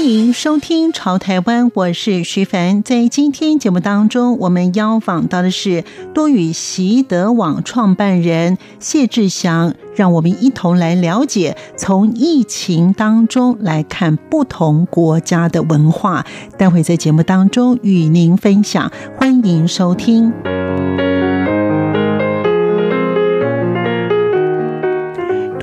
欢迎收听《潮台湾》，我是徐凡。在今天节目当中，我们邀访到的是多语习得网创办人谢志祥，让我们一同来了解从疫情当中来看不同国家的文化。待会在节目当中与您分享，欢迎收听。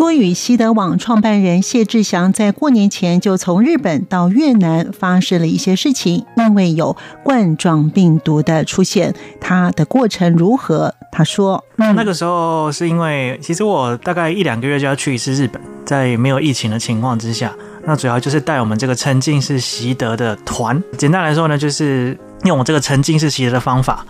多语西德网创办人谢志祥在过年前就从日本到越南发生了一些事情，因为有冠状病毒的出现，他的过程如何？他说：“那那个时候是因为，其实我大概一两个月就要去一次日本，在没有疫情的情况之下，那主要就是带我们这个沉浸式习得的团。简单来说呢，就是用我这个沉浸式习得的方法。”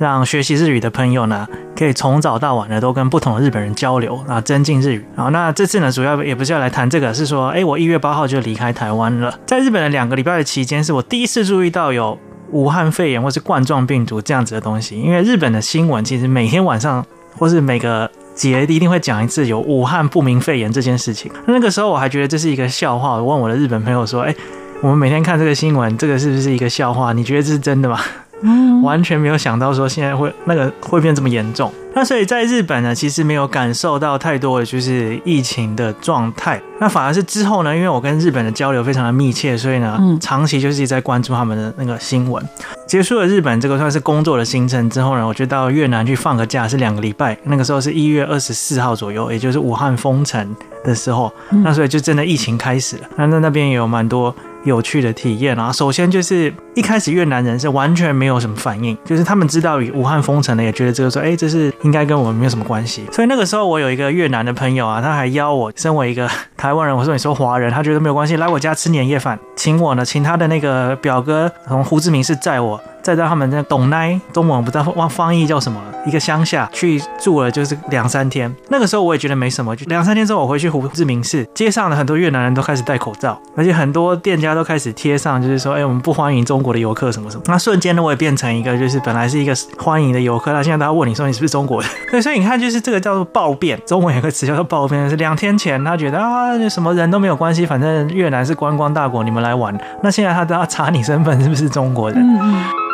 让学习日语的朋友呢，可以从早到晚呢都跟不同的日本人交流啊，增进日语。好，那这次呢，主要也不是要来谈这个，是说，哎，我一月八号就离开台湾了。在日本的两个礼拜的期间，是我第一次注意到有武汉肺炎或是冠状病毒这样子的东西。因为日本的新闻其实每天晚上或是每个节一定会讲一次有武汉不明肺炎这件事情。那个时候我还觉得这是一个笑话，我问我的日本朋友说，哎，我们每天看这个新闻，这个是不是一个笑话？你觉得这是真的吗？嗯，完全没有想到说现在会那个会变这么严重。那所以在日本呢，其实没有感受到太多的就是疫情的状态。那反而是之后呢，因为我跟日本的交流非常的密切，所以呢，长期就是在关注他们的那个新闻。结束了日本这个算是工作的行程之后呢，我就到越南去放个假，是两个礼拜。那个时候是一月二十四号左右，也就是武汉封城的时候。那所以就真的疫情开始了。那在那边也有蛮多。有趣的体验啊！首先就是一开始越南人是完全没有什么反应，就是他们知道武汉封城了，也觉得这个说，哎，这是应该跟我们没有什么关系。所以那个时候我有一个越南的朋友啊，他还邀我，身为一个台湾人，我说你说华人，他觉得没有关系，来我家吃年夜饭，请我呢，请他的那个表哥从胡志明市载我。再到他们那董奈，中文不知道方翻译叫什么，一个乡下去住了就是两三天。那个时候我也觉得没什么，就两三天之后我回去胡志明市，街上的很多越南人都开始戴口罩，而且很多店家都开始贴上，就是说，哎，我们不欢迎中中国的游客什么什么。那瞬间呢，我也变成一个就是本来是一个欢迎的游客，他现在都要问你说你是不是中国人？对，所以你看，就是这个叫做暴变，中文有个词叫做暴变，是两天前他觉得啊，什么人都没有关系，反正越南是观光大国，你们来玩。那现在他都要查你身份是不是中国人。嗯嗯。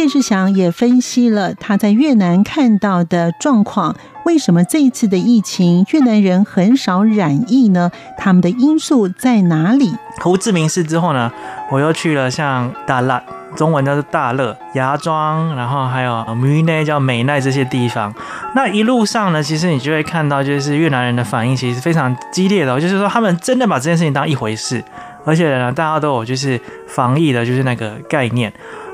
谢志祥也分析了他在越南看到的状况，为什么这一次的疫情越南人很少染疫呢？他们的因素在哪里？胡志明市之后呢，我又去了像大乐，中文叫做大乐、芽庄，然后还有美奈叫美奈这些地方。那一路上呢，其实你就会看到，就是越南人的反应其实非常激烈的，就是说他们真的把这件事情当一回事，而且呢，大家都有就是防疫的，就是那个概念。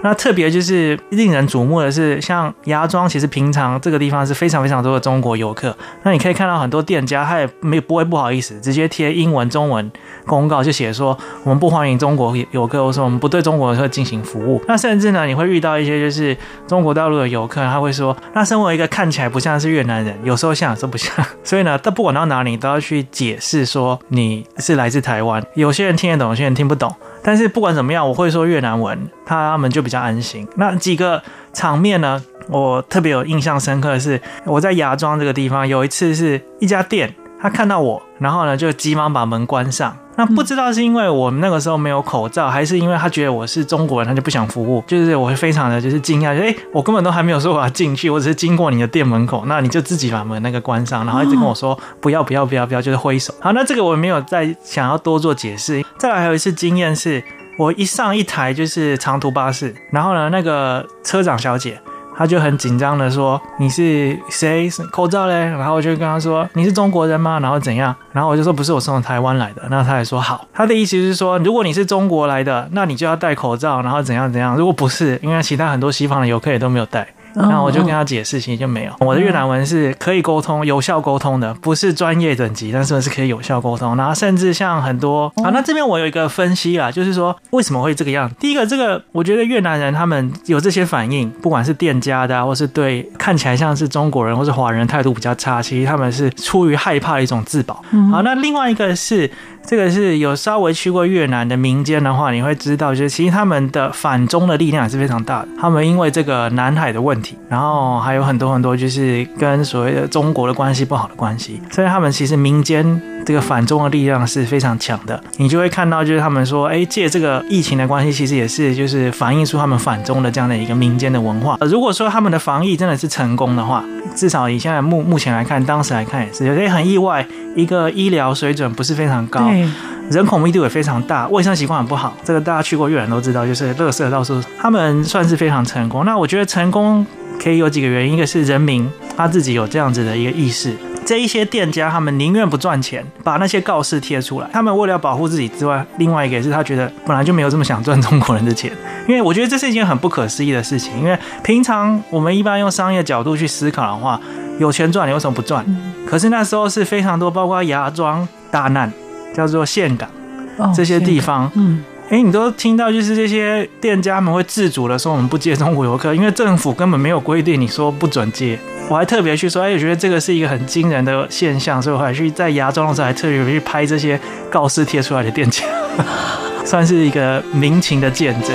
那特别就是令人瞩目的是，像芽庄，其实平常这个地方是非常非常多的中国游客。那你可以看到很多店家，他也没不会不好意思，直接贴英文、中文公告，就写说我们不欢迎中国游客，或者说我们不对中国游客进行服务。那甚至呢，你会遇到一些就是中国大陆的游客，他会说，那身为一个看起来不像是越南人，有时候像，有时候不像。所以呢，他不管到哪里，都要去解释说你是来自台湾。有些人听得懂，有些人听不懂。但是不管怎么样，我会说越南文，他们就比较安心。那几个场面呢，我特别有印象深刻的是，我在芽庄这个地方，有一次是一家店，他看到我，然后呢就急忙把门关上。那不知道是因为我们那个时候没有口罩，还是因为他觉得我是中国人，他就不想服务。就是我非常的就是惊讶，就诶、我根本都还没有说我要进去，我只是经过你的店门口，那你就自己把门那个关上，然后一直跟我说不要不要不要不要，就是挥手。好，那这个我没有再想要多做解释。再来还有一次经验是，我一上一台就是长途巴士，然后呢，那个车长小姐。他就很紧张的说：“你是谁？口罩嘞？”然后我就跟他说：“你是中国人吗？”然后怎样？然后我就说：“不是，我是从台湾来的。”那他也说：“好。”他的意思是说，如果你是中国来的，那你就要戴口罩，然后怎样怎样。如果不是，因为其他很多西方的游客也都没有戴，然后我就跟他解释，其实就没有。我的越南文是可以沟通、有效沟通的，不是专业等级，但是是可以有效沟通。然后甚至像很多啊，那这边我有一个分析啊，就是说为什么会这个样？第一个，这个我觉得越南人他们有这些反应，不管是店家的，或是对看起来像是中国人或是华人态度比较差，其实他们是出于害怕的一种自保。好，那另外一个是。这个是有稍微去过越南的民间的话，你会知道，就是其实他们的反中的力量也是非常大的。他们因为这个南海的问题，然后还有很多很多就是跟所谓的中国的关系不好的关系，所以他们其实民间这个反中的力量是非常强的。你就会看到，就是他们说，哎，借这个疫情的关系，其实也是就是反映出他们反中的这样的一个民间的文化。如果说他们的防疫真的是成功的话，至少以现在目目前来看，当时来看也是，有些很意外，一个医疗水准不是非常高。人口密度也非常大，卫生习惯很不好。这个大家去过越南都知道，就是垃圾到处。他们算是非常成功。那我觉得成功可以有几个原因，一个是人民他自己有这样子的一个意识。这一些店家他们宁愿不赚钱，把那些告示贴出来。他们为了要保护自己之外，另外一个也是他觉得本来就没有这么想赚中国人的钱。因为我觉得这是一件很不可思议的事情。因为平常我们一般用商业角度去思考的话，有钱赚你为什么不赚？可是那时候是非常多，包括芽庄大难。叫做岘港，这些地方，嗯，哎，你都听到，就是这些店家们会自主的说，我们不接中国游客，因为政府根本没有规定，你说不准接。我还特别去说，哎，我觉得这个是一个很惊人的现象，所以我还去在芽庄的时候还特别去拍这些告示贴出来的店家，算是一个民情的见证。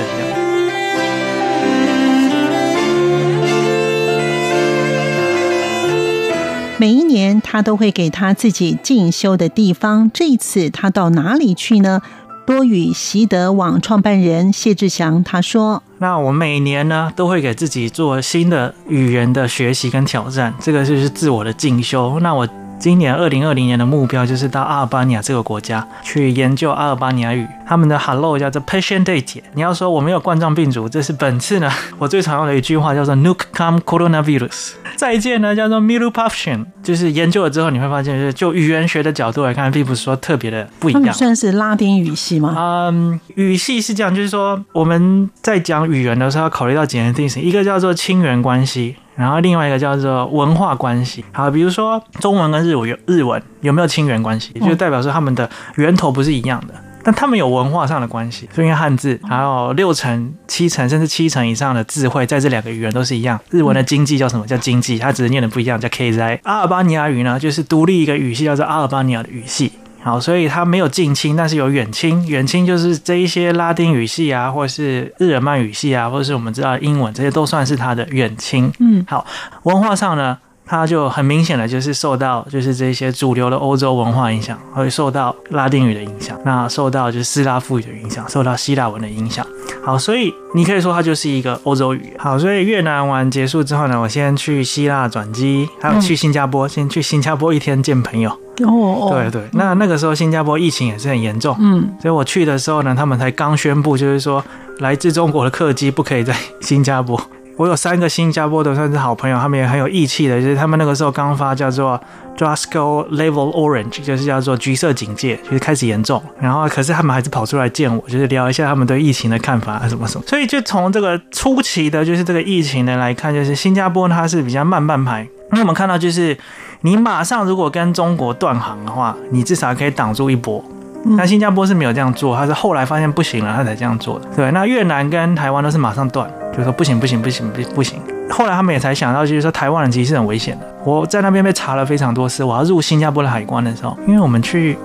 每一年，他都会给他自己进修的地方。这一次，他到哪里去呢？多语习得网创办人谢志祥他说：“那我每年呢，都会给自己做新的语言的学习跟挑战，这个就是自我的进修。那我。”今年二零二零年的目标就是到阿尔巴尼亚这个国家去研究阿尔巴尼亚语，他们的 Hello 叫做 Patient Day。你要说我没有冠状病毒，这是本次呢 我最常用的一句话叫做 Nuk kam Coronavirus。再见呢叫做 Milu Pafshin，就是研究了之后你会发现，就是就语言学的角度来看，并不是说特别的不一样。算是拉丁语系吗？嗯，语系是这样，就是说我们在讲语言的时候要考虑到几件事情，一个叫做亲缘关系。然后另外一个叫做文化关系，好，比如说中文跟日文有日文有没有亲缘关系，就代表说他们的源头不是一样的，但他们有文化上的关系。所以汉字还有六成、七成甚至七成以上的智慧，在这两个语言都是一样。日文的经济叫什么？叫经济，它只是念的不一样，叫 KZ。阿尔巴尼亚语呢，就是独立一个语系，叫做阿尔巴尼亚的语系。好，所以它没有近亲，但是有远亲。远亲就是这一些拉丁语系啊，或者是日耳曼语系啊，或者是我们知道的英文，这些都算是它的远亲。嗯，好，文化上呢，它就很明显的就是受到就是这些主流的欧洲文化影响，会受到拉丁语的影响，那受到就是斯拉夫语的影响，受到希腊文的影响。好，所以你可以说它就是一个欧洲语。好，所以越南玩结束之后呢，我先去希腊转机，还有去新加坡，先去新加坡一天见朋友。哦，对对，那那个时候新加坡疫情也是很严重，嗯，所以我去的时候呢，他们才刚宣布，就是说来自中国的客机不可以在新加坡。我有三个新加坡的算是好朋友，他们也很有义气的，就是他们那个时候刚发叫做 Drasco Level Orange，就是叫做橘色警戒，就是开始严重，然后可是他们还是跑出来见我，就是聊一下他们对疫情的看法啊什么什么。所以就从这个初期的，就是这个疫情的来看，就是新加坡它是比较慢半拍，那我们看到就是。你马上如果跟中国断航的话，你至少可以挡住一波。那新加坡是没有这样做，他是后来发现不行了，他才这样做的。对，那越南跟台湾都是马上断，就说不行不行不行不不行。后来他们也才想到，就是说台湾人其实是很危险的。我在那边被查了非常多次，我要入新加坡的海关的时候，因为我们去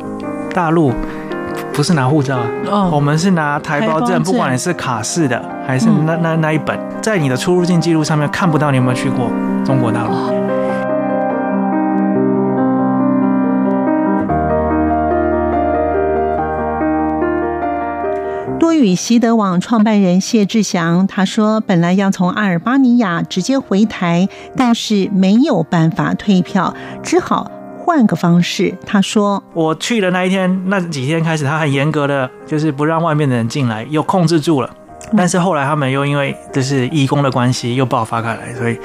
大陆不是拿护照啊，哦，我们是拿台胞证，不管你是卡式的还是那那那一本，在你的出入境记录上面看不到你有没有去过中国大陆。多语习得网创办人谢志祥他说：“本来要从阿尔巴尼亚直接回台，但是没有办法退票，只好换个方式。”他说：“我去的那一天，那几天开始，他很严格的，就是不让外面的人进来，又控制住了。但是后来他们又因为就是义工的关系，又爆发开来，所以。”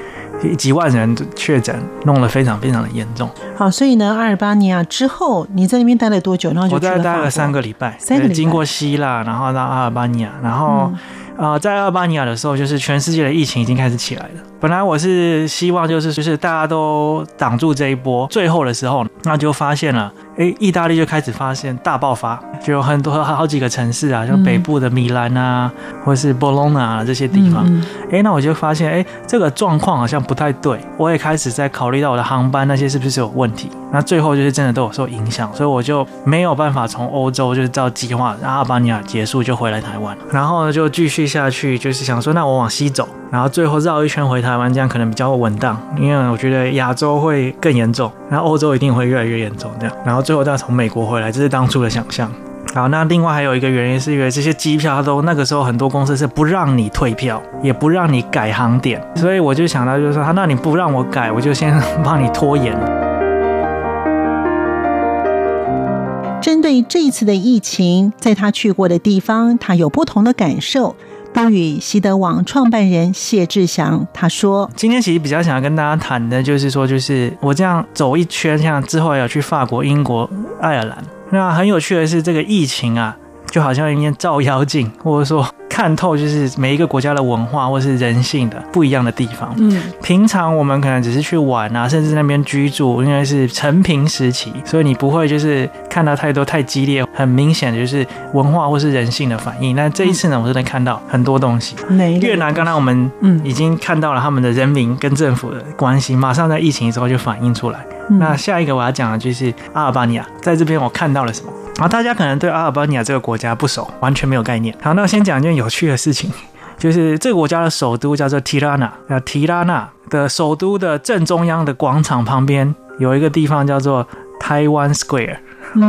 几万人确诊，弄得非常非常的严重。好，所以呢，阿尔巴尼亚之后，你在那边待了多久？然后就我在待了三个礼拜，三个礼拜经过希腊，然后到阿尔巴尼亚，然后呃，在阿尔巴尼亚的时候，就是全世界的疫情已经开始起来了。本来我是希望就是就是大家都挡住这一波，最后的时候，那就发现了，哎，意大利就开始发现大爆发，就有很多 好几个城市啊，像北部的米兰啊，嗯、或是波隆纳这些地方，哎、嗯，那我就发现，诶，这个状况好像不太对，我也开始在考虑到我的航班那些是不是有问题。那最后就是真的都有受影响，所以我就没有办法从欧洲就是照计划阿尔巴尼亚结束就回来台湾，然后呢就继续下去，就是想说那我往西走，然后最后绕一圈回台湾，这样可能比较稳当，因为我觉得亚洲会更严重，然后欧洲一定会越来越严重这样，然后最后再从美国回来，这是当初的想象。好，那另外还有一个原因是因为这些机票都那个时候很多公司是不让你退票，也不让你改航点，所以我就想到就是说，那你不让我改，我就先 帮你拖延。针对这一次的疫情，在他去过的地方，他有不同的感受。多语习得网创办人谢志祥他说：“今天其实比较想要跟大家谈的，就是说，就是我这样走一圈，像之后要去法国、英国、爱尔兰，那很有趣的是，这个疫情啊，就好像一面照妖镜，或者说。”看透就是每一个国家的文化或是人性的不一样的地方。嗯，平常我们可能只是去玩啊，甚至那边居住，因为是成平时期，所以你不会就是看到太多太激烈、很明显的就是文化或是人性的反应。那这一次呢，我就能看到很多东西。越南刚才我们嗯已经看到了他们的人民跟政府的关系，马上在疫情之后就反映出来。那下一个我要讲的就是阿尔巴尼亚，在这边我看到了什么？然后大家可能对阿尔巴尼亚这个国家不熟，完全没有概念。好，那我先讲一件有趣的事情，就是这个国家的首都叫做提拉纳。那提拉纳的首都的正中央的广场旁边有一个地方叫做台湾 Square，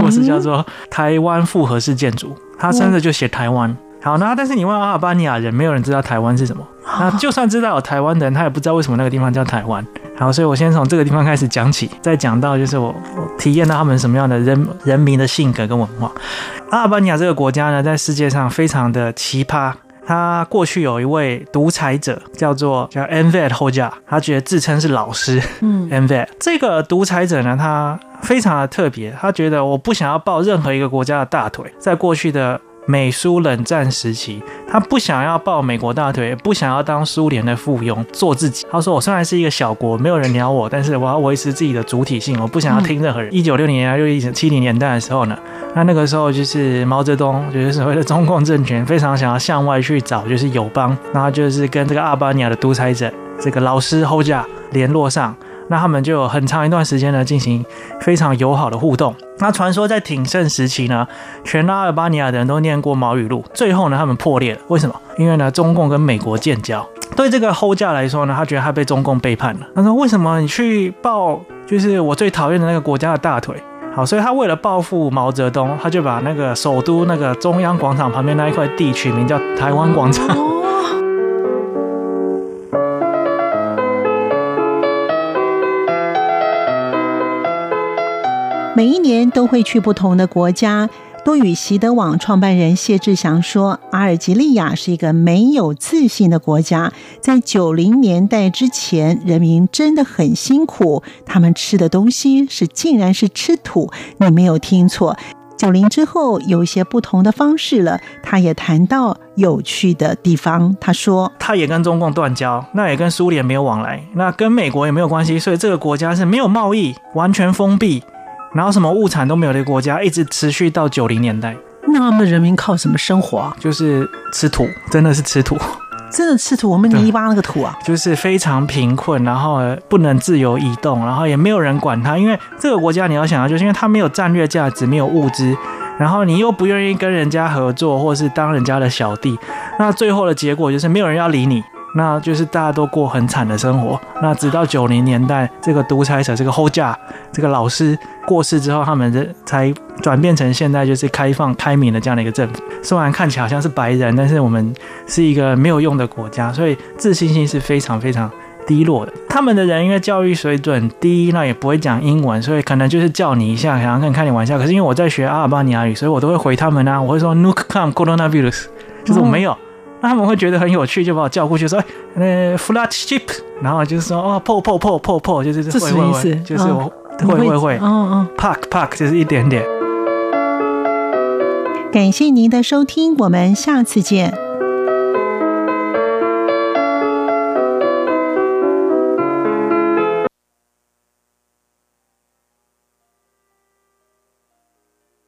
或是叫做台湾复合式建筑，它甚至就写台湾。好，那但是你问阿尔巴尼亚人，没有人知道台湾是什么。那就算知道有台湾的人，他也不知道为什么那个地方叫台湾。好，所以我先从这个地方开始讲起，再讲到就是我，我体验到他们什么样的人人民的性格跟文化。阿尔巴尼亚这个国家呢，在世界上非常的奇葩。他过去有一位独裁者，叫做叫 Enver Hoxha，他觉得自称是老师。嗯，Enver 这个独裁者呢，他非常的特别，他觉得我不想要抱任何一个国家的大腿，在过去的。美苏冷战时期，他不想要抱美国大腿，不想要当苏联的附庸，做自己。他说：“我虽然是一个小国，没有人鸟我，但是我要维持自己的主体性，我不想要听任何人。”一九六零年代、六一七零年代的时候呢，那那个时候就是毛泽东，就是所谓的中共政权，非常想要向外去找就是友邦，然后就是跟这个阿尔巴尼亚的独裁者这个老师侯家联络上。那他们就有很长一段时间呢，进行非常友好的互动。那传说在鼎盛时期呢，全阿尔巴尼亚的人都念过毛语录。最后呢，他们破裂了。为什么？因为呢，中共跟美国建交。对这个后价来说呢，他觉得他被中共背叛了。他说：“为什么你去抱就是我最讨厌的那个国家的大腿？”好，所以他为了报复毛泽东，他就把那个首都那个中央广场旁边那一块地取名叫台湾广场。每一年都会去不同的国家。多语习得网创办人谢志祥说：“阿尔及利亚是一个没有自信的国家，在九零年代之前，人民真的很辛苦，他们吃的东西是竟然是吃土。你没有听错，九零之后有一些不同的方式了。”他也谈到有趣的地方，他说：“他也跟中共断交，那也跟苏联没有往来，那跟美国也没有关系，所以这个国家是没有贸易，完全封闭。”然后什么物产都没有的国家，一直持续到九零年代。那他们人民靠什么生活啊？就是吃土，真的是吃土，真的吃土。我们泥巴那个土啊，就是非常贫困，然后不能自由移动，然后也没有人管他。因为这个国家你要想啊，就是因为它没有战略价值，没有物资，然后你又不愿意跟人家合作，或是当人家的小弟，那最后的结果就是没有人要理你。那就是大家都过很惨的生活。那直到九零年代，这个独裁者这个后架这个老师过世之后，他们这才转变成现在就是开放开明的这样的一个政府。虽然看起来好像是白人，但是我们是一个没有用的国家，所以自信心是非常非常低落的。他们的人因为教育水准低，那也不会讲英文，所以可能就是叫你一下，想要跟你开点玩笑。可是因为我在学阿尔巴尼亚语，所以我都会回他们啊，我会说 Nuk kam coronavirus，就是我没有。那他们会觉得很有趣，就把我叫过去说：“哎，呃，flat ship。”然后就是说：“哦，破破破破破，就是这什么意思？就是我会会会，嗯嗯，park park 就是一点点。”感谢您的收听，我们下次见。